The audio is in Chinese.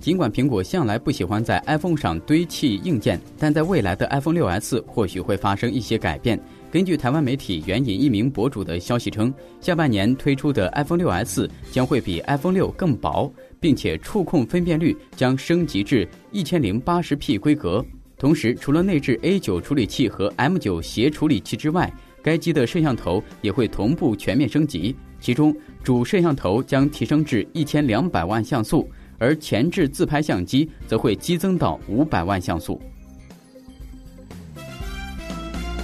尽管苹果向来不喜欢在 iPhone 上堆砌硬件，但在未来的 iPhone 6s 或许会发生一些改变。根据台湾媒体援引一名博主的消息称，下半年推出的 iPhone 6s 将会比 iPhone 6更薄，并且触控分辨率将升级至 1080p 规格。同时，除了内置 A9 处理器和 M9 协处理器之外，该机的摄像头也会同步全面升级。其中，主摄像头将提升至一千两百万像素，而前置自拍相机则会激增到五百万像素。